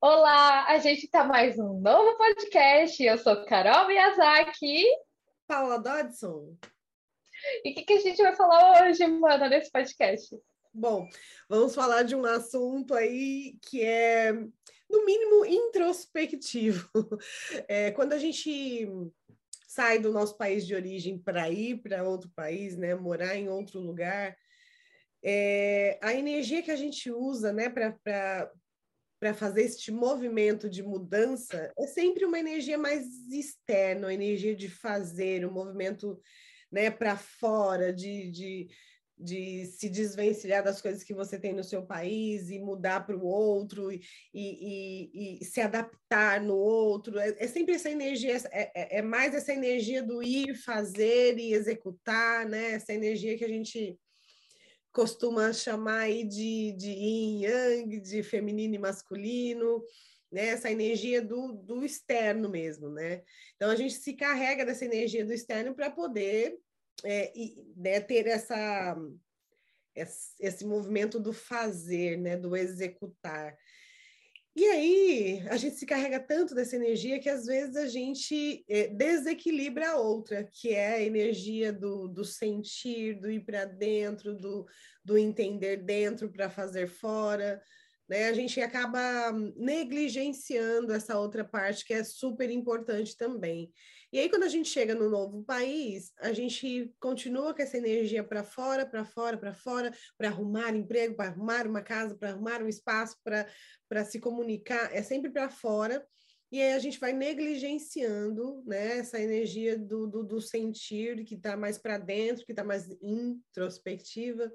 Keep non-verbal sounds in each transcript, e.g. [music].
Olá, a gente está mais um novo podcast. Eu sou Carol Miyazaki. Paula Dodson. E o que, que, a gente vai falar hoje, mano, nesse podcast? Bom, vamos falar de um assunto aí que é, no mínimo, introspectivo. [laughs] É, quando a gente sai do nosso país de origem para ir para outro país, né, morar em outro lugar, é, a energia que a gente usa, né, para para fazer este movimento de mudança é sempre uma energia mais externa, uma energia de fazer, um movimento né, para fora, de, de, de se desvencilhar das coisas que você tem no seu país e mudar para o outro e, e, e, se adaptar no outro. É, é sempre essa energia, é, é, é, mais essa energia do ir, fazer e executar, né? essa energia que a gente costuma chamar aí de, de yin yang, de feminino e masculino, né? Essa energia do, do externo mesmo, né? Então a gente se carrega dessa energia do externo para poder é, e, né, ter essa esse movimento do fazer, né, do executar. E aí, a gente se carrega tanto dessa energia que às vezes a gente é, desequilibra a outra, que é a energia do, do sentir, do ir para dentro, do, do entender dentro para fazer fora. Né? A gente acaba negligenciando essa outra parte que é super importante também. E aí, quando a gente chega no novo país, a gente continua com essa energia para fora, para fora, para fora, para arrumar emprego, para arrumar uma casa, para arrumar um espaço, para se comunicar, é sempre para fora. E aí a gente vai negligenciando né, essa energia do, do, do sentir, que está mais para dentro, que está mais introspectiva.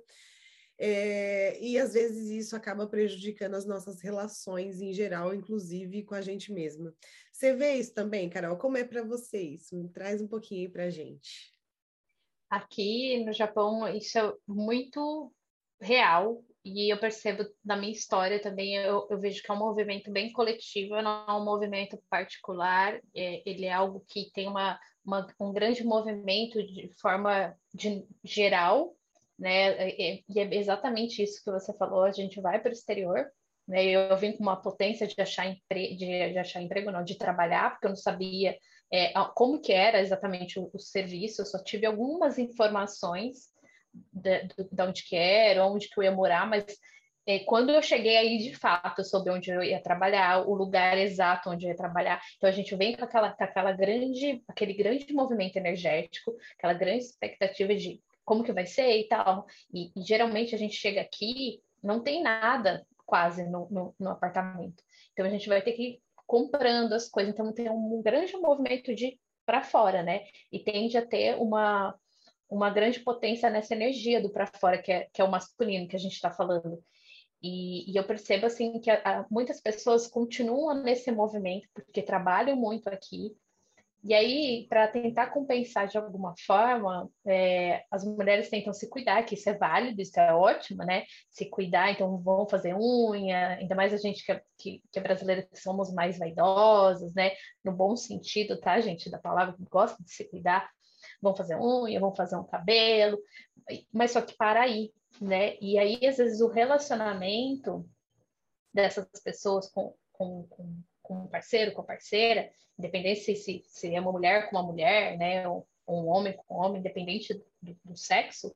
É, e às vezes isso acaba prejudicando as nossas relações em geral, inclusive com a gente mesma. Você vê isso também, Carol? Como é para vocês? Me traz um pouquinho aí para a gente. Aqui no Japão, isso é muito real, e eu percebo da minha história também, eu, eu, vejo que é um movimento bem coletivo, não é um movimento particular, é, ele é algo que tem uma, uma, um grande movimento de forma de, geral, né? E, e é exatamente isso que você falou, a gente vai para o exterior, né? Eu vim com uma potência de achar, de, de achar emprego, não, de trabalhar, porque eu não sabia é, como que era exatamente o, o, serviço, eu só tive algumas informações de, de, de onde que era, onde que eu ia morar, mas é, quando eu cheguei aí de fato sobre onde eu ia trabalhar, o lugar exato onde eu ia trabalhar, então a gente vem com aquela, com aquela grande, aquele grande movimento energético, aquela grande expectativa de como que vai ser e tal. E, e geralmente a gente chega aqui, não tem nada quase no, no, no, apartamento. Então a gente vai ter que ir comprando as coisas. Então tem um grande movimento de para fora, né? E tende a ter uma, uma grande potência nessa energia do para fora, que é, que é o masculino que a gente está falando. E, e, eu percebo assim que a, a, muitas pessoas continuam nesse movimento porque trabalham muito aqui, e aí, para tentar compensar de alguma forma, é, as mulheres tentam se cuidar, que isso é válido, isso é ótimo, né? Se cuidar, então vão fazer unha, ainda mais a gente que é, que, que é brasileira, que somos mais vaidosas, né? No bom sentido, tá, gente, da palavra, que gosta de se cuidar, vão fazer unha, vão fazer um cabelo, mas só que para aí, né? E aí, às vezes, o relacionamento dessas pessoas com, com, com com um parceiro, com a parceira, independente se, se, se é uma mulher com uma mulher, né, ou, um homem com um homem, independente do, do sexo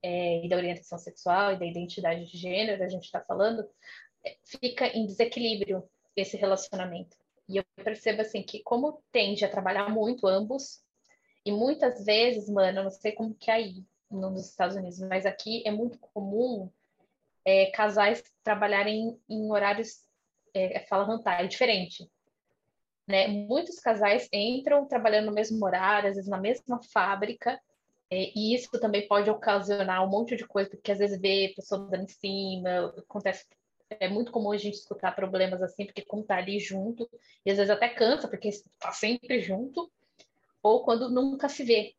é, e da orientação sexual e da identidade de gênero, a gente está falando, é, fica em desequilíbrio esse relacionamento. E eu percebo assim que como tende a trabalhar muito ambos, e muitas vezes, mano, eu não sei como que é aí nos Estados Unidos, mas aqui é muito comum é, casais trabalharem em horários é, fala hantai, é diferente. Né? Muitos casais entram trabalhando no mesmo horário, às vezes na mesma fábrica, é, e isso também pode ocasionar um monte de coisa, porque às vezes vê pessoa dando em cima, acontece é muito comum a gente escutar problemas assim, porque como tá ali junto, e às vezes até cansa, porque está sempre junto, ou quando nunca se vê.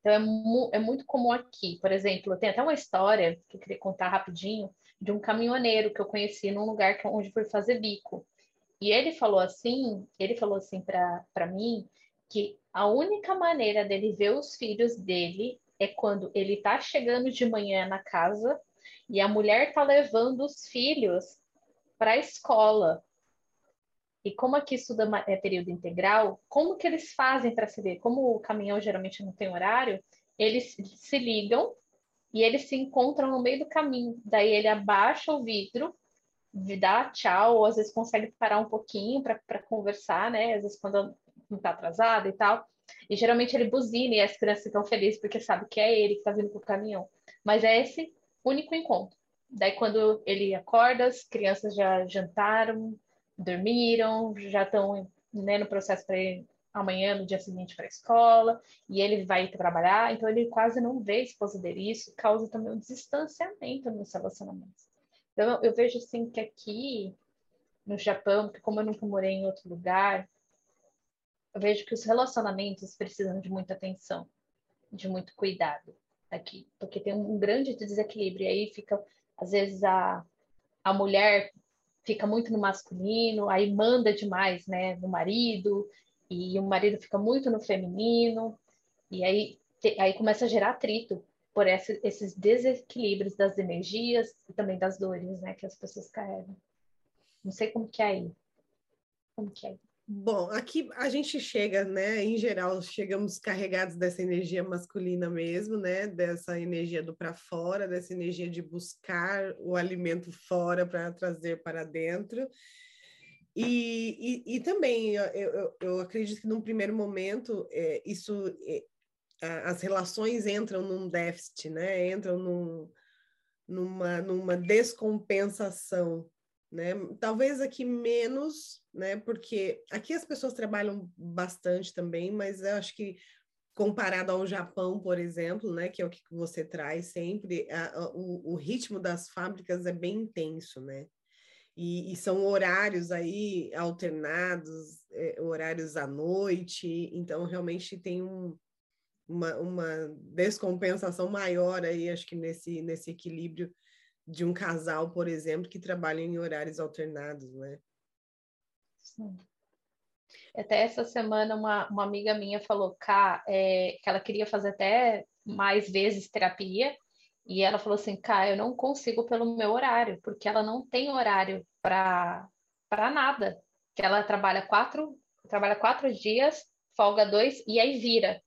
Então é, mu é muito comum aqui. Por exemplo, tem até uma história que eu queria contar rapidinho, de um caminhoneiro que eu conheci num lugar é onde fui fazer bico. E ele falou assim, ele falou assim para mim que a única maneira dele ver os filhos dele é quando ele tá chegando de manhã na casa e a mulher tá levando os filhos para a escola. E como aqui estuda é período integral, como que eles fazem para se ver? Como o caminhão geralmente não tem horário, eles se ligam e eles se encontram no meio do caminho. Daí ele abaixa o vidro, dá tchau, ou às vezes consegue parar um pouquinho para conversar, né? Às vezes quando não está atrasado e tal. E geralmente ele buzina e as crianças ficam felizes porque sabe que é ele que está vindo com o caminhão. Mas é esse único encontro. Daí quando ele acorda, as crianças já jantaram, dormiram, já estão né, no processo para amanhã, no dia seguinte, para a escola, e ele vai trabalhar, então ele quase não vê a esposa dele. Isso causa também um distanciamento nos relacionamentos. Então eu, vejo assim que aqui no Japão, porque como eu nunca morei em outro lugar, eu vejo que os relacionamentos precisam de muita atenção, de muito cuidado aqui, porque tem um grande desequilíbrio. E aí fica, às vezes, a, a mulher fica muito no masculino, aí manda demais, né, no marido, e o marido fica muito no feminino, e aí, te, aí começa a gerar atrito por essa, esses desequilíbrios das energias e também das dores, né, que as pessoas carregam. Não sei como que é aí. Como que é aí? Bom, aqui a gente chega, né? Em geral, chegamos carregados dessa energia masculina mesmo, né? Dessa energia do para fora, dessa energia de buscar o alimento fora para trazer para dentro. E, e, também eu, eu, eu, acredito que num primeiro momento é, isso é, as relações entram num déficit, né? Entram num, numa, numa descompensação né? Talvez aqui menos, né? Porque aqui as pessoas trabalham bastante também, mas eu acho que comparado ao Japão, por exemplo, né? Que é o que você traz sempre, a, a, o, o, ritmo das fábricas é bem intenso, né? E, e são horários aí alternados, é, horários à noite, então realmente tem um, uma, uma descompensação maior aí, acho que nesse, nesse equilíbrio de um casal, por exemplo, que trabalha em horários alternados, né? Sim. Até essa semana uma, uma amiga minha falou Cá, é, que ela queria fazer até mais vezes terapia, e ela falou assim, Cá, eu não consigo pelo meu horário, porque ela não tem horário para nada. Que ela trabalha quatro, trabalha quatro dias, folga dois e aí vira.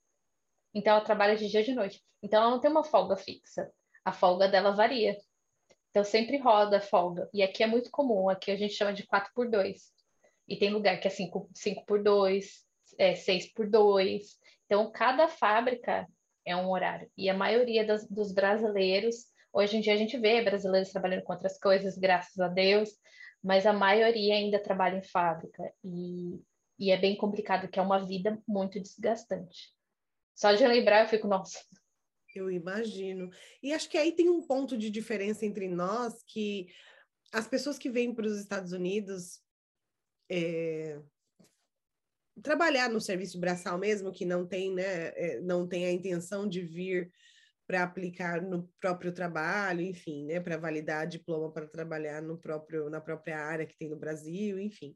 Então ela trabalha de dia e de noite. Então ela não tem uma folga fixa. A folga dela varia. Então sempre roda a folga. E aqui é muito comum, aqui a gente chama de 4 por 2. E tem lugar que é 5, 5 por 2, é 6 por 2. Então cada fábrica é um horário. E a maioria dos brasileiros, hoje em dia a gente vê brasileiros trabalhando com outras coisas, graças a Deus, mas a maioria ainda trabalha em fábrica. E, e é bem complicado, que é uma vida muito desgastante. Só de lembrar eu fico, nossa, eu imagino. E acho que aí tem um ponto de diferença entre nós que as pessoas que vêm para os Estados Unidos é, trabalhar no serviço braçal mesmo, que não tem, né, é, não tem a intenção de vir para aplicar no próprio trabalho, enfim, né, para validar diploma para trabalhar no próprio na própria área que tem no Brasil, enfim.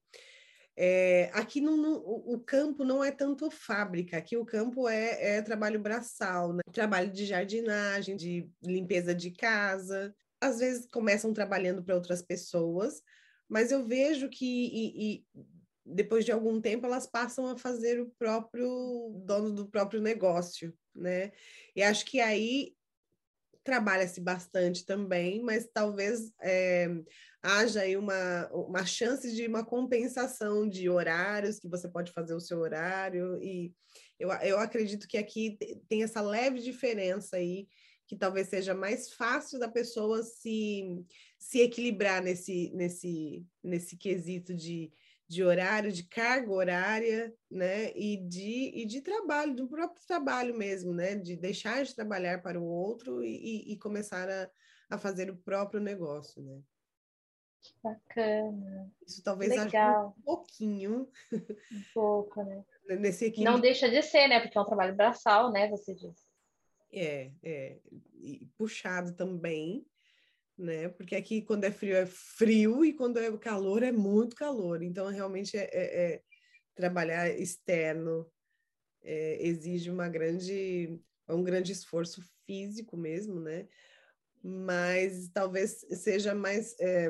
É, aqui no, o campo não é tanto fábrica, aqui o campo é, é trabalho braçal, né? trabalho de jardinagem, de limpeza de casa. Às vezes começam trabalhando para outras pessoas, mas eu vejo que e, e depois de algum tempo elas passam a fazer o próprio dono do próprio negócio, né? E acho que aí trabalha-se bastante também, mas talvez é, haja aí uma, uma chance de uma compensação de horários, que você pode fazer o seu horário, e eu, eu acredito que aqui tem essa leve diferença aí, que talvez seja mais fácil da pessoa se, se equilibrar nesse, nesse, nesse quesito de de horário, de carga horária, né? E de, e de trabalho, do próprio trabalho mesmo, né? De deixar de trabalhar para o outro e, e começar a, a fazer o próprio negócio, né? Que bacana. Isso talvez Legal. ajude um pouquinho. Um pouco, né? Nesse equilíbrio. Não deixa de ser, né? Porque é um trabalho braçal, né? Você disse. É, é. E puxado também, né? Porque aqui quando é frio é frio e quando é calor é muito calor. Então realmente é, é, é trabalhar externo é, exige uma grande um grande esforço físico mesmo, né? Mas talvez seja mais é,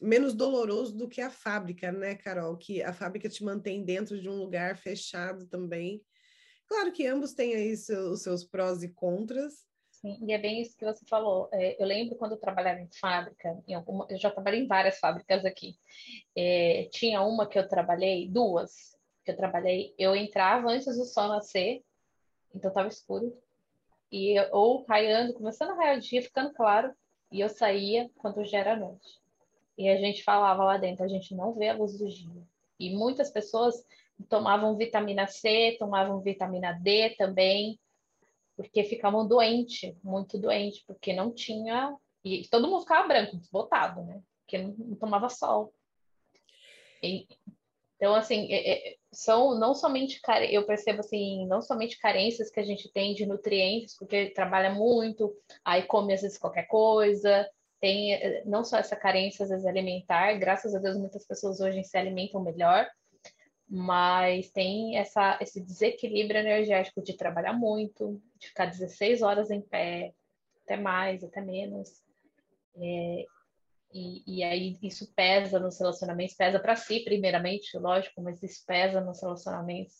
menos doloroso do que a fábrica, né, Carol? Que a fábrica te mantém dentro de um lugar fechado também. Claro que ambos têm aí os seus prós e contras. E é bem isso que você falou. É, eu lembro quando eu trabalhava em fábrica, em alguma, eu já trabalhei em várias fábricas aqui. É, tinha uma que eu trabalhei, duas que eu trabalhei, eu entrava antes do sol nascer, então estava escuro, e ou raiando, começando a raiar o dia, ficando claro, e eu saía quando já era noite. E a gente falava lá dentro, a gente não vê a luz do dia. E muitas pessoas tomavam vitamina C, tomavam vitamina D também, porque ficavam doentes, muito doentes, porque não tinha. E todo mundo ficava branco, desbotado, né? Porque não, não tomava sol. E, então, assim, é, é, são não somente, eu percebo assim, não somente carências que a gente tem de nutrientes, porque trabalha muito, aí come às vezes qualquer coisa, tem eh, não só essa carência às vezes alimentar, graças a Deus muitas pessoas hoje se alimentam melhor, mas tem essa, esse desequilíbrio energético de trabalhar muito, de ficar 16 horas em pé, até mais, até menos. É, e, e, aí isso pesa nos relacionamentos, pesa para si, primeiramente, lógico, mas isso pesa nos relacionamentos,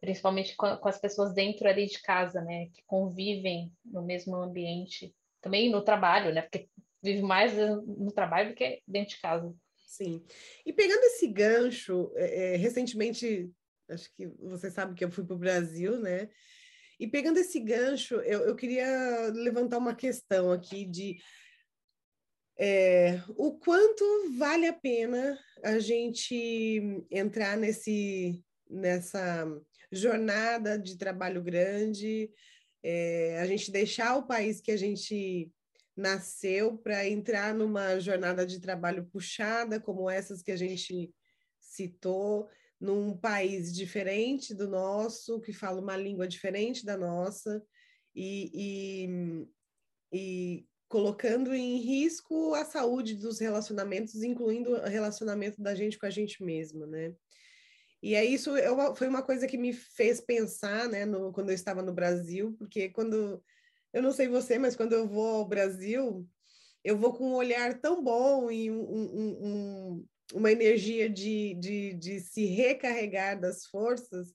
principalmente com, com, as pessoas dentro ali de casa, né, que convivem no mesmo ambiente, também no trabalho, né, porque vive mais no trabalho do que dentro de casa. Sim. E pegando esse gancho, é, é, recentemente, acho que você sabe que eu fui para o Brasil, né? E pegando esse gancho, eu, eu queria levantar uma questão aqui de é, o quanto vale a pena a gente entrar nesse, nessa jornada de trabalho grande, é, a gente deixar o país que a gente nasceu para entrar numa jornada de trabalho puxada, como essas que a gente citou, num país diferente do nosso, que fala uma língua diferente da nossa, e, e, e colocando em risco a saúde dos relacionamentos, incluindo o relacionamento da gente com a gente mesma, né? E é isso eu, foi uma coisa que me fez pensar, né, no, quando eu estava no Brasil, porque quando eu não sei você, mas quando eu vou ao Brasil, eu vou com um olhar tão bom e um, um, um, uma energia de, de, de se recarregar das forças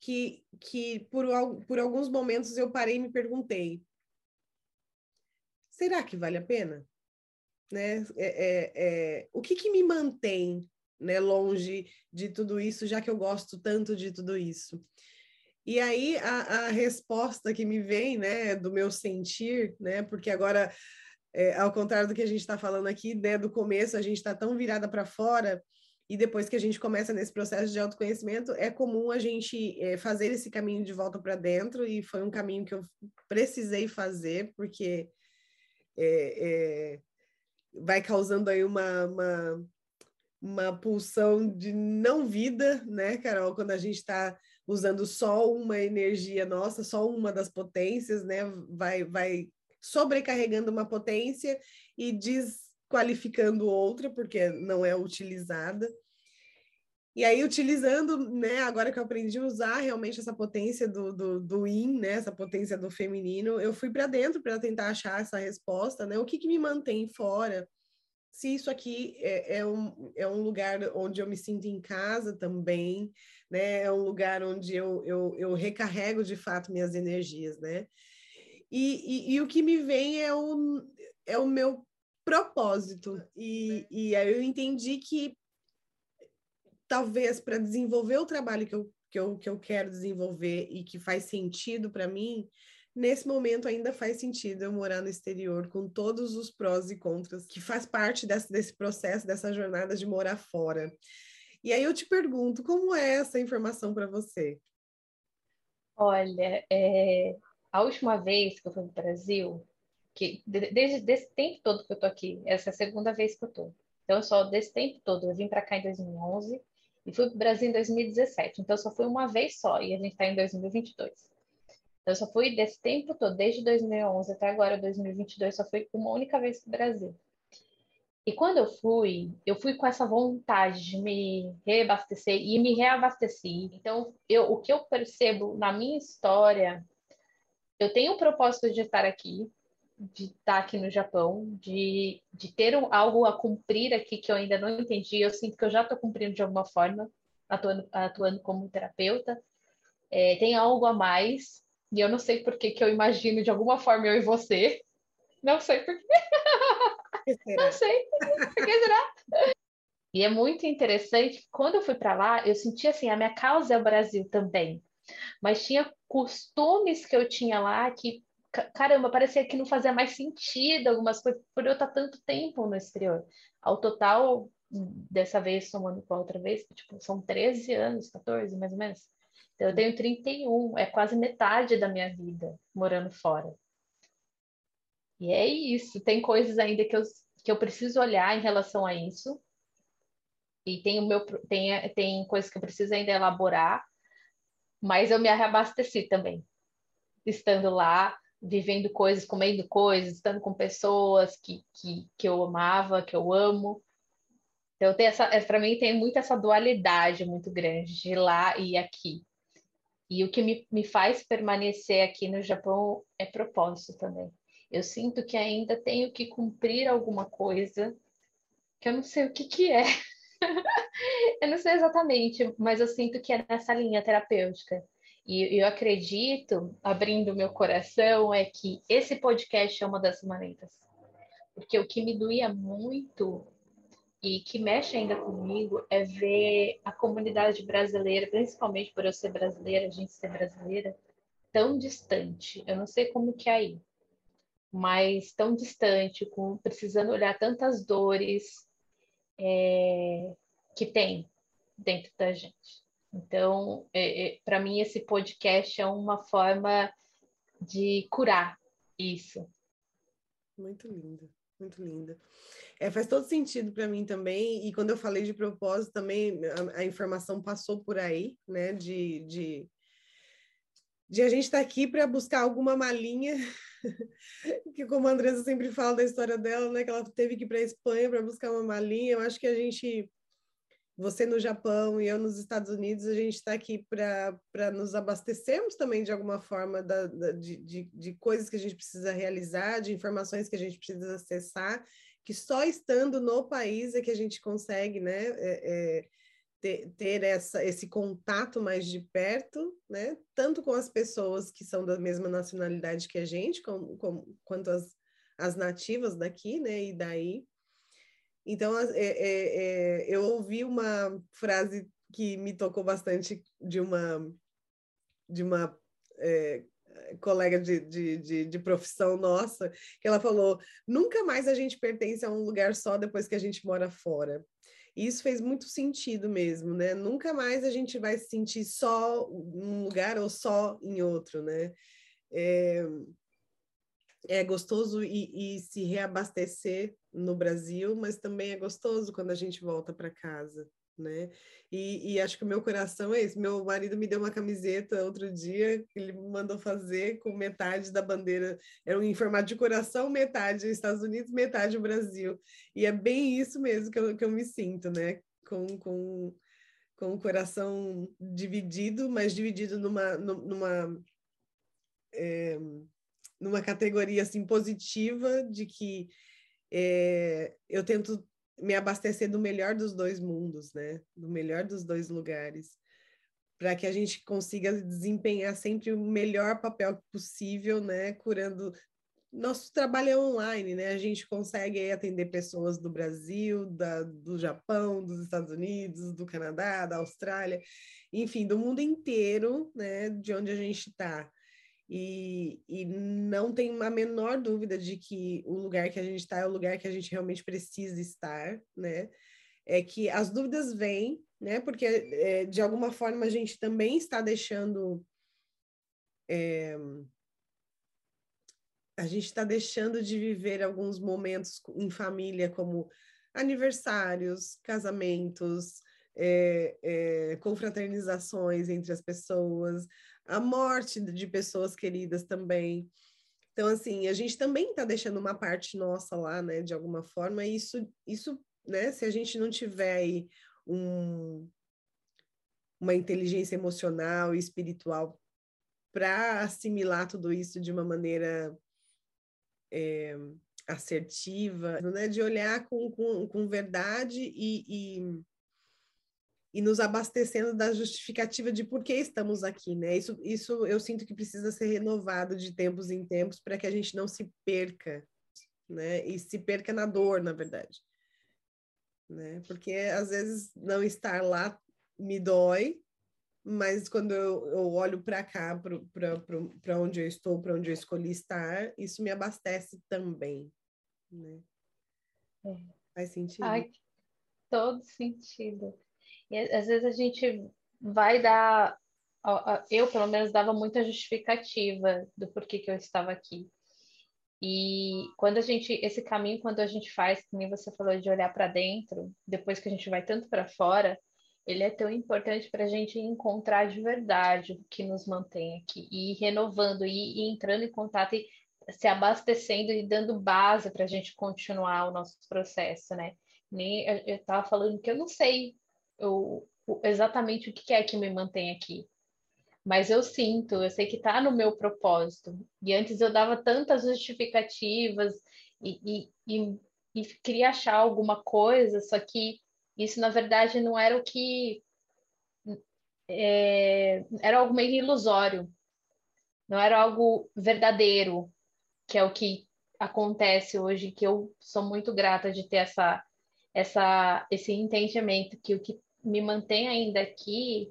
que, que por, por alguns momentos eu parei e me perguntei: será que vale a pena? Né? É, é, é, o que, que me mantém né, longe de tudo isso, já que eu gosto tanto de tudo isso? E aí a, a, resposta que me vem, né, do meu sentir, né, porque agora, é, ao contrário do que a gente está falando aqui, né, do começo a gente está tão virada para fora e depois que a gente começa nesse processo de autoconhecimento, é comum a gente é, fazer esse caminho de volta para dentro e foi um caminho que eu precisei fazer porque é, é vai causando aí uma, uma, uma pulsão de não vida, né, Carol, quando a gente está usando só uma energia nossa, só uma das potências, né? Vai, vai sobrecarregando uma potência e desqualificando outra, porque não é utilizada. E aí, utilizando, né, agora que eu aprendi a usar realmente essa potência do, do, do né, essa potência do feminino, eu fui para dentro para tentar achar essa resposta, né, o que, que me mantém fora, se isso aqui é, é, um, é um lugar onde eu me sinto em casa também, né? É um lugar onde eu, eu, eu recarrego de fato minhas energias, né? E, e, e, o que me vem é o, é o meu propósito. E, e aí eu entendi que talvez para desenvolver o trabalho que eu, que, eu, que eu quero desenvolver e que faz sentido para mim, nesse momento ainda faz sentido eu morar no exterior com todos os prós e contras que faz parte desse, desse processo, dessa jornada de morar fora. E aí eu te pergunto, como é essa informação para você? Olha, é, a última vez que eu fui para o Brasil, que desde esse tempo todo que eu tô aqui, essa é a segunda vez que eu tô. Então, só desse tempo todo, eu vim para cá em 2011 e fui para o Brasil em 2017. Então, só fui uma vez só e a gente está em 2022. Então, só fui desse tempo todo, desde 2011 até agora, 2022, só fui uma única vez para o Brasil. E quando eu fui, eu fui com essa vontade de me reabastecer e me reabasteci. Então, eu, o que eu percebo na minha história, eu tenho o propósito de estar aqui, de estar aqui no Japão, de, de ter um, algo a cumprir aqui que eu ainda não entendi. Eu sinto que eu já estou cumprindo de alguma forma, atuando, atuando como terapeuta. É, tem algo a mais, e eu não sei por que, eu imagino de alguma forma eu e você. Não sei por quê. [laughs] Não sei. [laughs] Por que será? E é muito interessante, quando eu fui para lá, eu senti assim, a minha causa é o Brasil também. Mas tinha costumes que eu tinha lá que, caramba, parecia que não fazia mais sentido algumas coisas por eu estar tanto tempo no exterior. Ao total, dessa vez, somando com a outra vez, tipo, são 13 anos, 14 mais ou menos. Então, eu tenho 31, é quase metade da minha vida morando fora. E é isso, tem coisas ainda que eu, que eu preciso olhar em relação a isso. E tem, o meu, tem, tem coisas que eu preciso ainda elaborar, mas eu me reabasteci também. Estando lá, vivendo coisas, comendo coisas, estando com pessoas que, que, que eu amava, que eu amo. Então, tem essa, para mim, tem muito essa dualidade muito grande de lá e aqui. E o que me, me faz permanecer aqui no Japão é propósito também. Eu sinto que ainda tenho que cumprir alguma coisa que eu não sei o que, que é. [laughs] eu não sei exatamente, mas eu sinto que é nessa linha terapêutica. E eu acredito, abrindo meu coração, é que esse podcast é uma das maneiras. Porque o que me doía muito e que mexe ainda comigo é ver a comunidade brasileira, principalmente por eu ser brasileira, a gente ser brasileira, tão distante. Eu não sei como que é aí, mas tão distante, com precisando olhar tantas dores é, que tem dentro da gente. Então, é, é, para mim, esse podcast é uma forma de curar isso. Muito lindo, muito lindo. É, faz todo sentido para mim também, e quando eu falei de propósito também, a, a informação passou por aí, né, de, de, de a gente estar tá aqui para buscar alguma malinha, [laughs] que como a Andressa sempre fala da história dela, né, que ela teve que ir para a Espanha para buscar uma malinha, eu acho que a gente você no Japão e eu nos Estados Unidos, a gente está aqui para nos abastecermos também de alguma forma da, da, de, de, de, coisas que a gente precisa realizar, de informações que a gente precisa acessar, que só estando no país é que a gente consegue né, é, é, ter, ter essa, esse contato mais de perto, né, tanto com as pessoas que são da mesma nacionalidade que a gente, com, com, quanto as, as nativas daqui, né, e daí então, é, é, é, eu ouvi uma frase que me tocou bastante de uma, de uma é, colega de, de, de, de, profissão nossa, que ela falou: nunca mais a gente pertence a um lugar só depois que a gente mora fora. E isso fez muito sentido mesmo, né? Nunca mais a gente vai se sentir só num lugar ou só em outro, né? É, é gostoso e, e, se reabastecer no Brasil, mas também é gostoso quando a gente volta para casa, né? E, e, acho que o meu coração é esse. Meu marido me deu uma camiseta outro dia ele me mandou fazer com metade da bandeira, era um em formato de coração, metade Estados Unidos, metade Brasil. E é bem isso mesmo que eu, que eu me sinto, né? Com, com, com o coração dividido, mas dividido numa, numa é, numa categoria assim positiva de que é, eu tento me abastecer do melhor dos dois mundos, né? Do melhor dos dois lugares, para que a gente consiga desempenhar sempre o melhor papel possível, né? Curando nosso trabalho é online, né? A gente consegue atender pessoas do Brasil, da, do Japão, dos Estados Unidos, do Canadá, da Austrália, enfim, do mundo inteiro, né? De onde a gente está. E, e não tem a menor dúvida de que o lugar que a gente está é o lugar que a gente realmente precisa estar, né? É que as dúvidas vêm, né? Porque é, de alguma forma a gente também está deixando. É, a gente está deixando de viver alguns momentos em família, como aniversários, casamentos, é, é, confraternizações entre as pessoas, a morte de pessoas queridas também. Então, assim, a gente também está deixando uma parte nossa lá, né, de alguma forma, e isso, isso, né, se a gente não tiver aí um, uma inteligência emocional e espiritual para assimilar tudo isso de uma maneira é, assertiva, né? de olhar com, com, com verdade e, e, e, nos abastecendo da justificativa de por que estamos aqui. Né? Isso, isso eu sinto que precisa ser renovado de tempos em tempos para que a gente não se perca, né? e se perca na dor, na verdade. Né? Porque às vezes não estar lá me dói, mas quando eu, eu olho para cá, para onde eu estou, para onde eu escolhi estar, isso me abastece também. Né? É. Faz sentido? Ai, todo sentido. E às vezes a gente vai dar. Eu, pelo menos, dava muita justificativa do porquê que eu estava aqui. E quando a gente, esse caminho, quando a gente faz, como você falou, de olhar para dentro, depois que a gente vai tanto para fora, ele é tão importante para a gente encontrar de verdade o que nos mantém aqui, e ir renovando, e, e entrando em contato e se abastecendo e dando base para a gente continuar o nosso processo, né? Nem, eu estava falando que eu não sei eu, exatamente o que é que me mantém aqui, mas eu sinto, eu sei que está no meu propósito. E antes eu dava tantas justificativas e, e, e, e queria achar alguma coisa, só que isso, na verdade, não era o que. É, era algo meio ilusório, não era algo verdadeiro, que é o que acontece hoje, que eu sou muito grata de ter essa, essa, esse entendimento que o que me mantém ainda aqui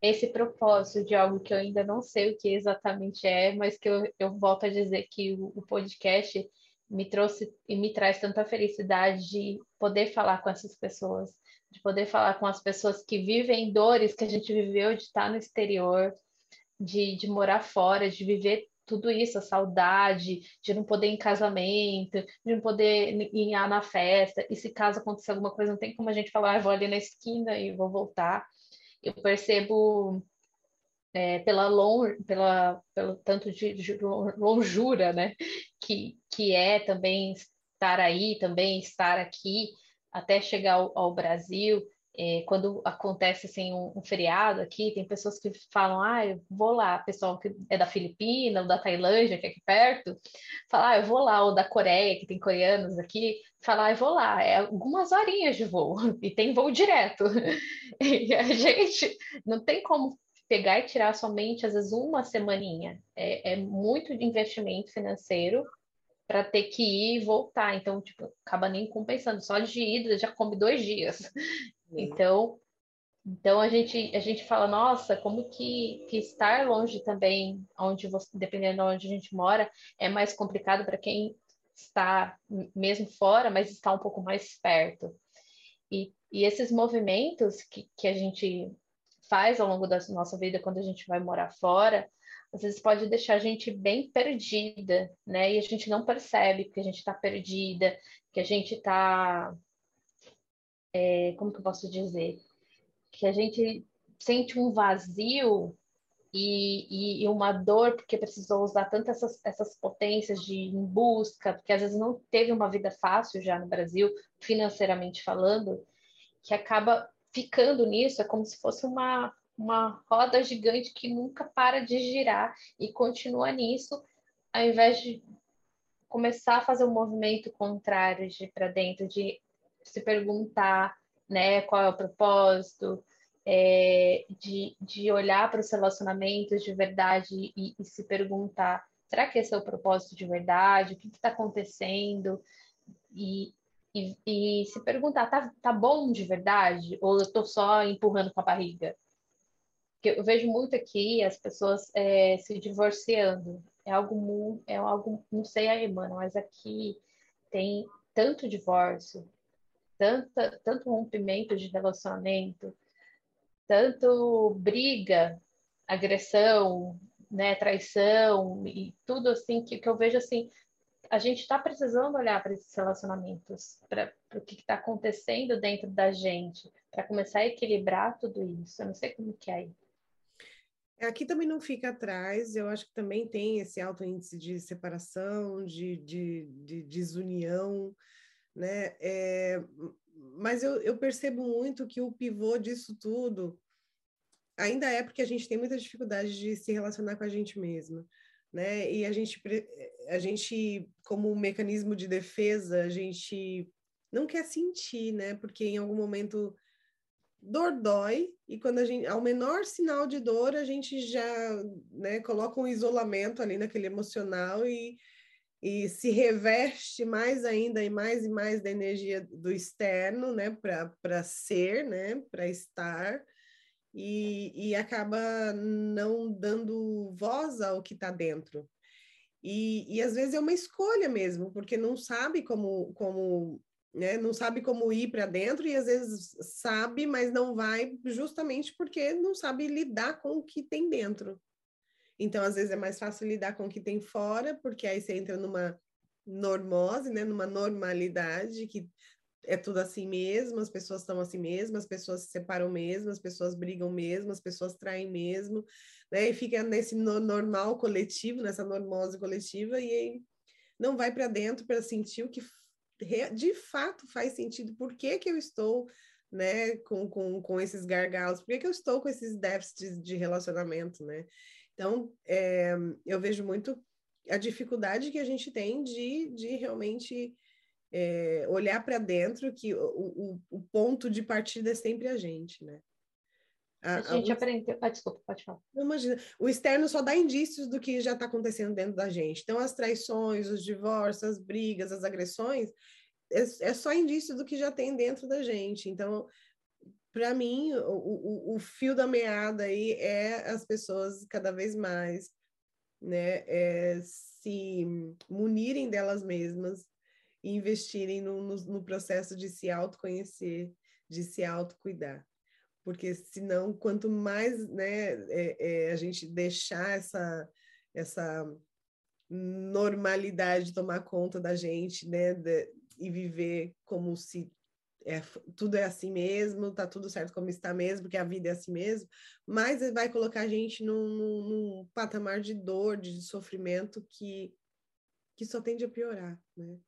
esse propósito de algo que eu ainda não sei o que exatamente é, mas que eu, eu volto a dizer que o, o podcast me trouxe e me traz tanta felicidade de poder falar com essas pessoas, de poder falar com as pessoas que vivem dores que a gente viveu de estar no exterior, de, de morar fora, de viver tudo isso, a saudade, de não poder ir em casamento, de não poder ir na festa, e se caso acontecer alguma coisa, não tem como a gente falar, ah, vou ali na esquina e vou voltar. Eu percebo é, pela, long, pela pelo tanto de, de né, que, que é também estar aí, também estar aqui, até chegar ao, ao Brasil, é, quando acontece assim um, um, feriado aqui, tem pessoas que falam, ah, eu vou lá, pessoal que é da Filipina, ou da Tailândia, que é aqui perto, fala, ah, eu vou lá, ou da Coreia, que tem coreanos aqui, falar, ah, eu vou lá, é algumas horinhas de voo, [laughs] e tem voo direto. [laughs] E a gente não tem como pegar e tirar somente, às vezes, uma semaninha. É, é muito de investimento financeiro para ter que ir e voltar. Então, tipo, acaba nem compensando. Só de ida já come dois dias. Então, então a gente a gente fala, nossa, como que, que estar longe também, onde você, dependendo de onde a gente mora, é mais complicado para quem está mesmo fora, mas está um pouco mais perto. E, e esses movimentos que, que a gente faz ao longo da nossa vida quando a gente vai morar fora, às vezes pode deixar a gente bem perdida, né? E a gente não percebe que a gente está perdida, que a gente está. É, como que eu posso dizer? Que a gente sente um vazio e, e, e, uma dor porque precisou usar tantas essas, essas potências de em busca, porque às vezes não teve uma vida fácil já no Brasil, financeiramente falando, que acaba ficando nisso, é como se fosse uma, uma roda gigante que nunca para de girar e continua nisso, ao invés de começar a fazer um movimento contrário de para dentro, de se perguntar né, qual é o propósito, é, de, de olhar para os relacionamentos de verdade e, e, se perguntar: será que esse é o propósito de verdade? O que está acontecendo? E, e, e, se perguntar: tá, tá bom de verdade? Ou eu estou só empurrando com a barriga? Porque eu vejo muito aqui as pessoas é, se divorciando. É algo, é algo, não sei aí, mano, mas aqui tem tanto divórcio, tanta, tanto rompimento de relacionamento tanto briga, agressão, né, traição e tudo assim que, que eu vejo assim, a gente está precisando olhar para esses relacionamentos, para o que está acontecendo dentro da gente, para começar a equilibrar tudo isso. Eu não sei como que é aí. Aqui também não fica atrás, eu acho que também tem esse alto índice de separação, de, de, de desunião, né? É, mas eu, eu percebo muito que o pivô disso tudo ainda é porque a gente tem muita dificuldade de se relacionar com a gente mesma. né? E a gente, a gente, como mecanismo de defesa, a gente não quer sentir, né? Porque em algum momento dor dói e quando a gente ao menor sinal de dor a gente já né, coloca um isolamento ali naquele emocional e, e se reveste mais ainda e mais e mais da energia do externo né para ser né para estar e, e acaba não dando voz ao que está dentro e, e às vezes é uma escolha mesmo porque não sabe como como né? Não sabe como ir para dentro e às vezes sabe, mas não vai justamente porque não sabe lidar com o que tem dentro. Então, às vezes é mais fácil lidar com o que tem fora, porque aí você entra numa normose, né? Numa normalidade que é tudo assim mesmo, as pessoas estão assim mesmo, as pessoas se separam mesmo, as pessoas brigam mesmo, as pessoas traem mesmo, né? E fica nesse normal coletivo, nessa normose coletiva e aí não vai para dentro para sentir o que de fato faz sentido, por que, que eu estou né, com, com, com esses gargalos, por que, que eu estou com esses déficits de relacionamento, né? Então, é, eu vejo muito a dificuldade que a gente tem de, de realmente é, olhar para dentro, que o, o, o, ponto de partida é sempre a gente, né? A, a gente a... aprendeu. Ah, desculpa, pode falar. Não, imagina. O externo só dá indícios do que já está acontecendo dentro da gente. Então, as traições, os divórcios, as brigas, as agressões, é, é só indício do que já tem dentro da gente. Então, para mim, o, o, o, fio da meada aí é as pessoas cada vez mais né, é, se munirem delas mesmas e investirem no, no, no processo de se autoconhecer, de se autocuidar. Porque senão quanto mais né, é, é, a gente deixar essa, essa normalidade tomar conta da gente, né, de, e viver como se é, tudo é assim mesmo, tá tudo certo como está mesmo, porque a vida é assim mesmo, mas vai colocar a gente num, num, patamar de dor, de sofrimento que, que só tende a piorar, né?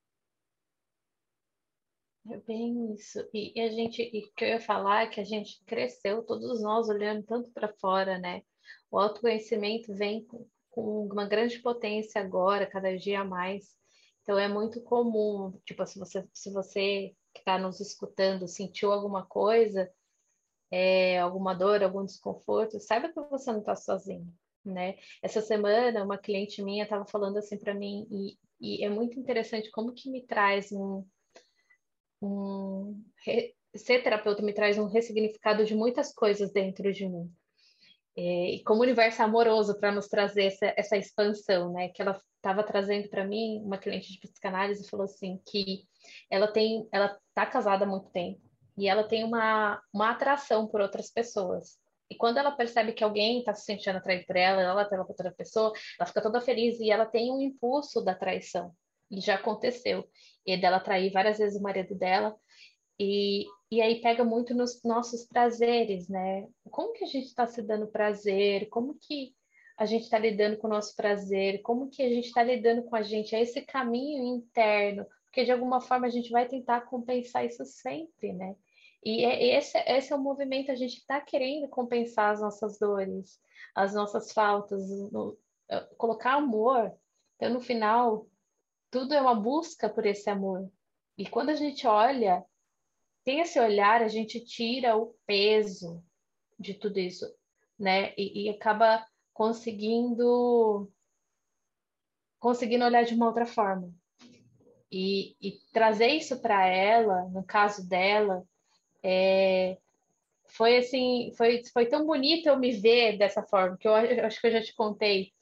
É bem isso. E, e a gente, e que eu ia falar é que a gente cresceu, todos nós olhando tanto para fora, né? O autoconhecimento vem com, com uma grande potência agora, cada dia mais. Então é muito comum, tipo, se você, se você está nos escutando sentiu alguma coisa, é, alguma dor, algum desconforto, saiba que você não está sozinho, né? Essa semana uma cliente minha estava falando assim para mim e, e, é muito interessante como que me traz um um, ser terapeuta me traz um ressignificado de muitas coisas dentro de mim. É, e como universo amoroso para nos trazer essa, essa expansão, né? Que ela estava trazendo para mim, uma cliente de psicanálise falou assim que ela tem, ela está casada há muito tempo e ela tem uma, uma atração por outras pessoas. E quando ela percebe que alguém está se sentindo atraído por ela, ela pela outra pessoa, ela fica toda feliz e ela tem um impulso da traição. E já aconteceu. E dela trair várias vezes o marido dela. E, e aí pega muito nos nossos prazeres, né? Como que a gente está se dando prazer? Como que a gente está lidando com o nosso prazer? Como que a gente está lidando com a gente? É esse caminho interno, porque de alguma forma a gente vai tentar compensar isso sempre, né? E é, esse, esse é o movimento, a gente está querendo compensar as nossas dores, as nossas faltas, no, colocar amor. Então, no final, tudo é uma busca por esse amor. E quando a gente olha, tem esse olhar, a gente tira o peso de tudo isso, né? E, e acaba conseguindo conseguindo olhar de uma outra forma. E, e trazer isso para ela, no caso dela, é, foi assim, foi, foi tão bonito eu me ver dessa forma, que eu, eu acho que eu já te contei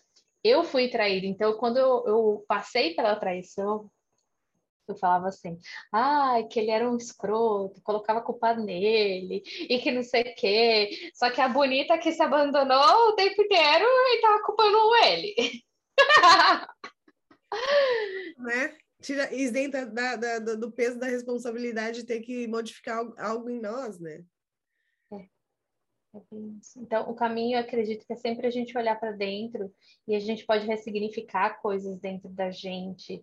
eu fui traída. Então, quando eu, eu, passei pela traição, eu falava assim, ah, que ele era um escroto, colocava culpa nele, e que não sei o quê. Só que a bonita que se abandonou o tempo inteiro e tava culpando ele. né? Tira, isenta da, da, do peso da responsabilidade de ter que modificar algo em nós, né? Então, o caminho, acredito que é sempre a gente olhar para dentro e a gente pode ressignificar coisas dentro da gente.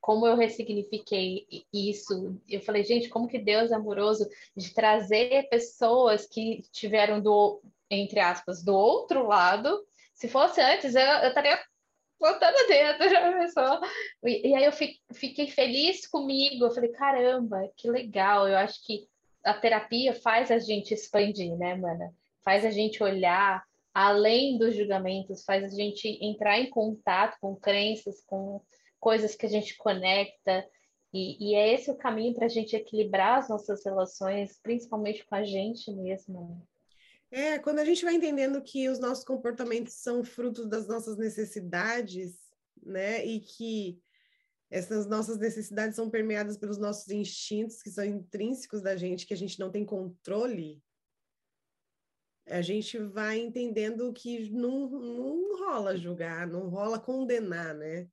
Como eu ressignifiquei isso? Eu falei, gente, como que Deus é amoroso de trazer pessoas que tiveram do, entre aspas, do outro lado. Se fosse antes, eu, eu estaria botando dentro, já começou. E, e aí eu fiquei feliz comigo. Eu falei, caramba, que legal. Eu acho que a terapia faz a gente expandir, né, mana? Faz a gente olhar além dos julgamentos, faz a gente entrar em contato com crenças, com coisas que a gente conecta. E, e é esse o caminho para a gente equilibrar as nossas relações, principalmente com a gente mesmo. É, quando a gente vai entendendo que os nossos comportamentos são frutos das nossas necessidades, né? E que essas nossas necessidades são permeadas pelos nossos instintos, que são intrínsecos da gente, que a gente não tem controle, a gente vai entendendo que não, não rola julgar, não rola condenar, né?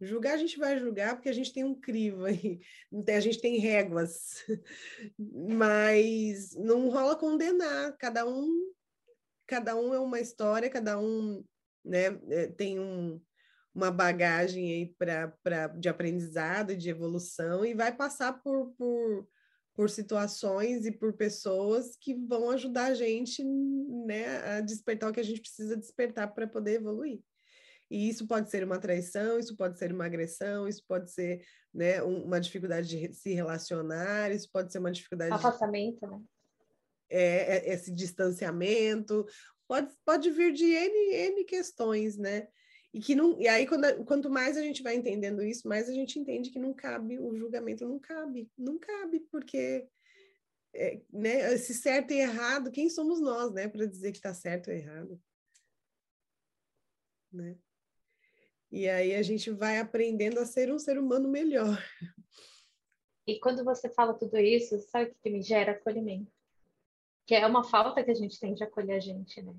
Julgar a gente vai julgar porque a gente tem um crivo aí, [laughs] a gente tem réguas, mas não rola condenar. Cada um, cada um é uma história, cada um, né, é, tem um, uma bagagem aí para de aprendizado, de evolução e vai passar por, por, por situações e por pessoas que vão ajudar a gente, né, a despertar o que a gente precisa despertar para poder evoluir. E isso pode ser uma traição, isso pode ser uma agressão, isso pode ser né, uma dificuldade de se relacionar, isso pode ser uma dificuldade. Afastamento, de... né? É, é, esse distanciamento, pode, pode vir de N, N questões, né? E que não, e aí quando, quanto mais a gente vai entendendo isso, mais a gente entende que não cabe o julgamento, não cabe, não cabe porque é, né, esse certo e errado, quem somos nós, né, para dizer que está certo ou errado, né? E aí a gente vai aprendendo a ser um ser humano melhor. E quando você fala tudo isso, sabe o que me gera acolhimento? Que é uma falta que a gente tem de acolher a gente, né?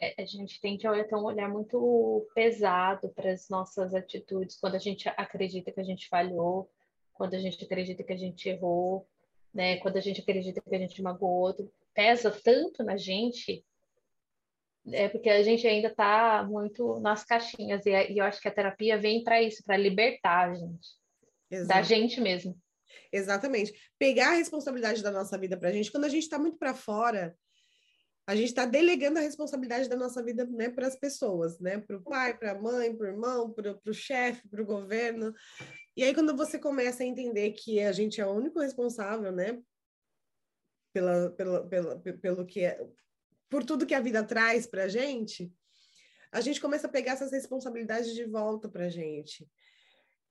É, a gente tem de ter um olhar muito pesado para as nossas atitudes, quando a gente acredita que a gente falhou, quando a gente acredita que a gente errou, né? Quando a gente acredita que a gente magoou pesa tanto na gente é porque a gente ainda está muito nas caixinhas, e, e, eu acho que a terapia vem para isso, para libertar a gente, Exato. da gente mesmo. Exatamente. Pegar a responsabilidade da nossa vida para a gente, quando a gente está muito para fora, a gente está delegando a responsabilidade da nossa vida né, para as pessoas, né? Para o pai, para a mãe, para o irmão, para o chefe, para o governo. E aí, quando você começa a entender que a gente é o único responsável, né? Pela, pela, pela, pelo que é, por tudo que a vida traz para a gente, a gente começa a pegar essas responsabilidades de volta para a gente.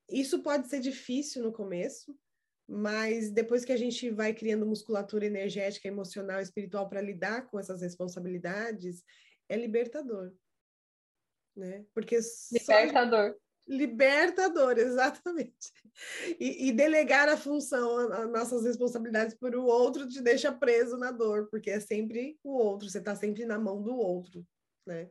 Isso pode ser difícil no começo, mas depois que a gente vai criando musculatura energética, emocional, espiritual para lidar com essas responsabilidades, é libertador, né? Porque libertador. Libertador, [laughs] exatamente. E, e, delegar a função, as nossas responsabilidades por o outro te deixa preso na dor, porque é sempre o outro, você está sempre na mão do outro, né?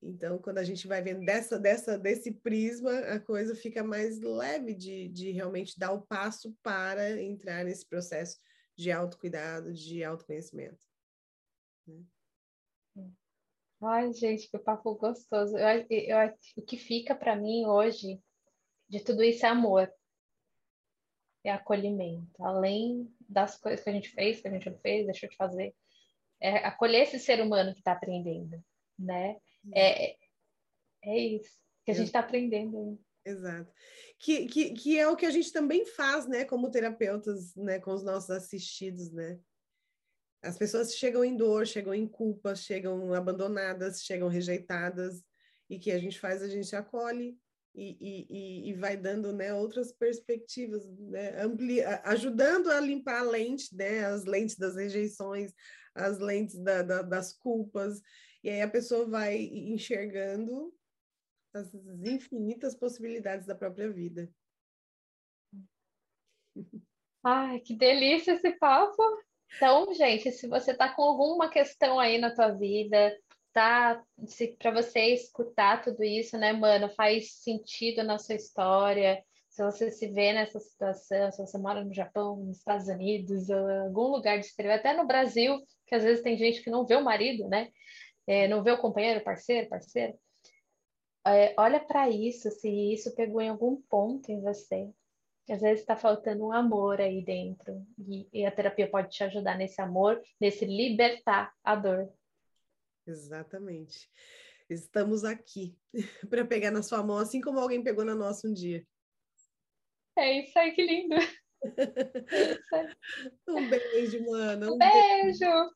Então, quando a gente vai vendo dessa, dessa, desse prisma, a coisa fica mais leve de, de realmente dar o passo para entrar nesse processo de autocuidado, de autoconhecimento. Né? Ai, gente, que papo gostoso. Eu, eu, o que fica para mim hoje de tudo isso é amor. É acolhimento. Além das coisas que a gente fez, que a gente não fez, deixou de fazer. É acolher esse ser humano que está aprendendo, né? É, é isso que a gente está aprendendo. Exato. Que, que, que é o que a gente também faz, né, como terapeutas, né, com os nossos assistidos, né? As pessoas chegam em dor, chegam em culpa, chegam abandonadas, chegam rejeitadas, e que a gente faz, a gente acolhe e, e, e vai dando né, outras perspectivas, né, amplia, ajudando a limpar a lente, né, as lentes das rejeições, as lentes da, da, das culpas, e aí a pessoa vai enxergando as infinitas possibilidades da própria vida. Ai, que delícia esse papo! Então, gente, se você está com alguma questão aí na tua vida, tá, para você escutar tudo isso, né, mano, faz sentido na sua história, se você se vê nessa situação, se você mora no Japão, nos Estados Unidos, algum lugar de exterior, até no Brasil, que às vezes tem gente que não vê o marido, né, é, não vê o companheiro, parceiro, parceira, é, olha para isso, se isso pegou em algum ponto em você, às vezes está faltando um amor aí dentro. E, e, a terapia pode te ajudar nesse amor, nesse libertar a dor. Exatamente. Estamos aqui [laughs] para pegar na sua mão, assim como alguém pegou na nossa um dia. É isso aí, que lindo. [laughs] É aí. Um beijo, mano. Um, um beijo. beijo.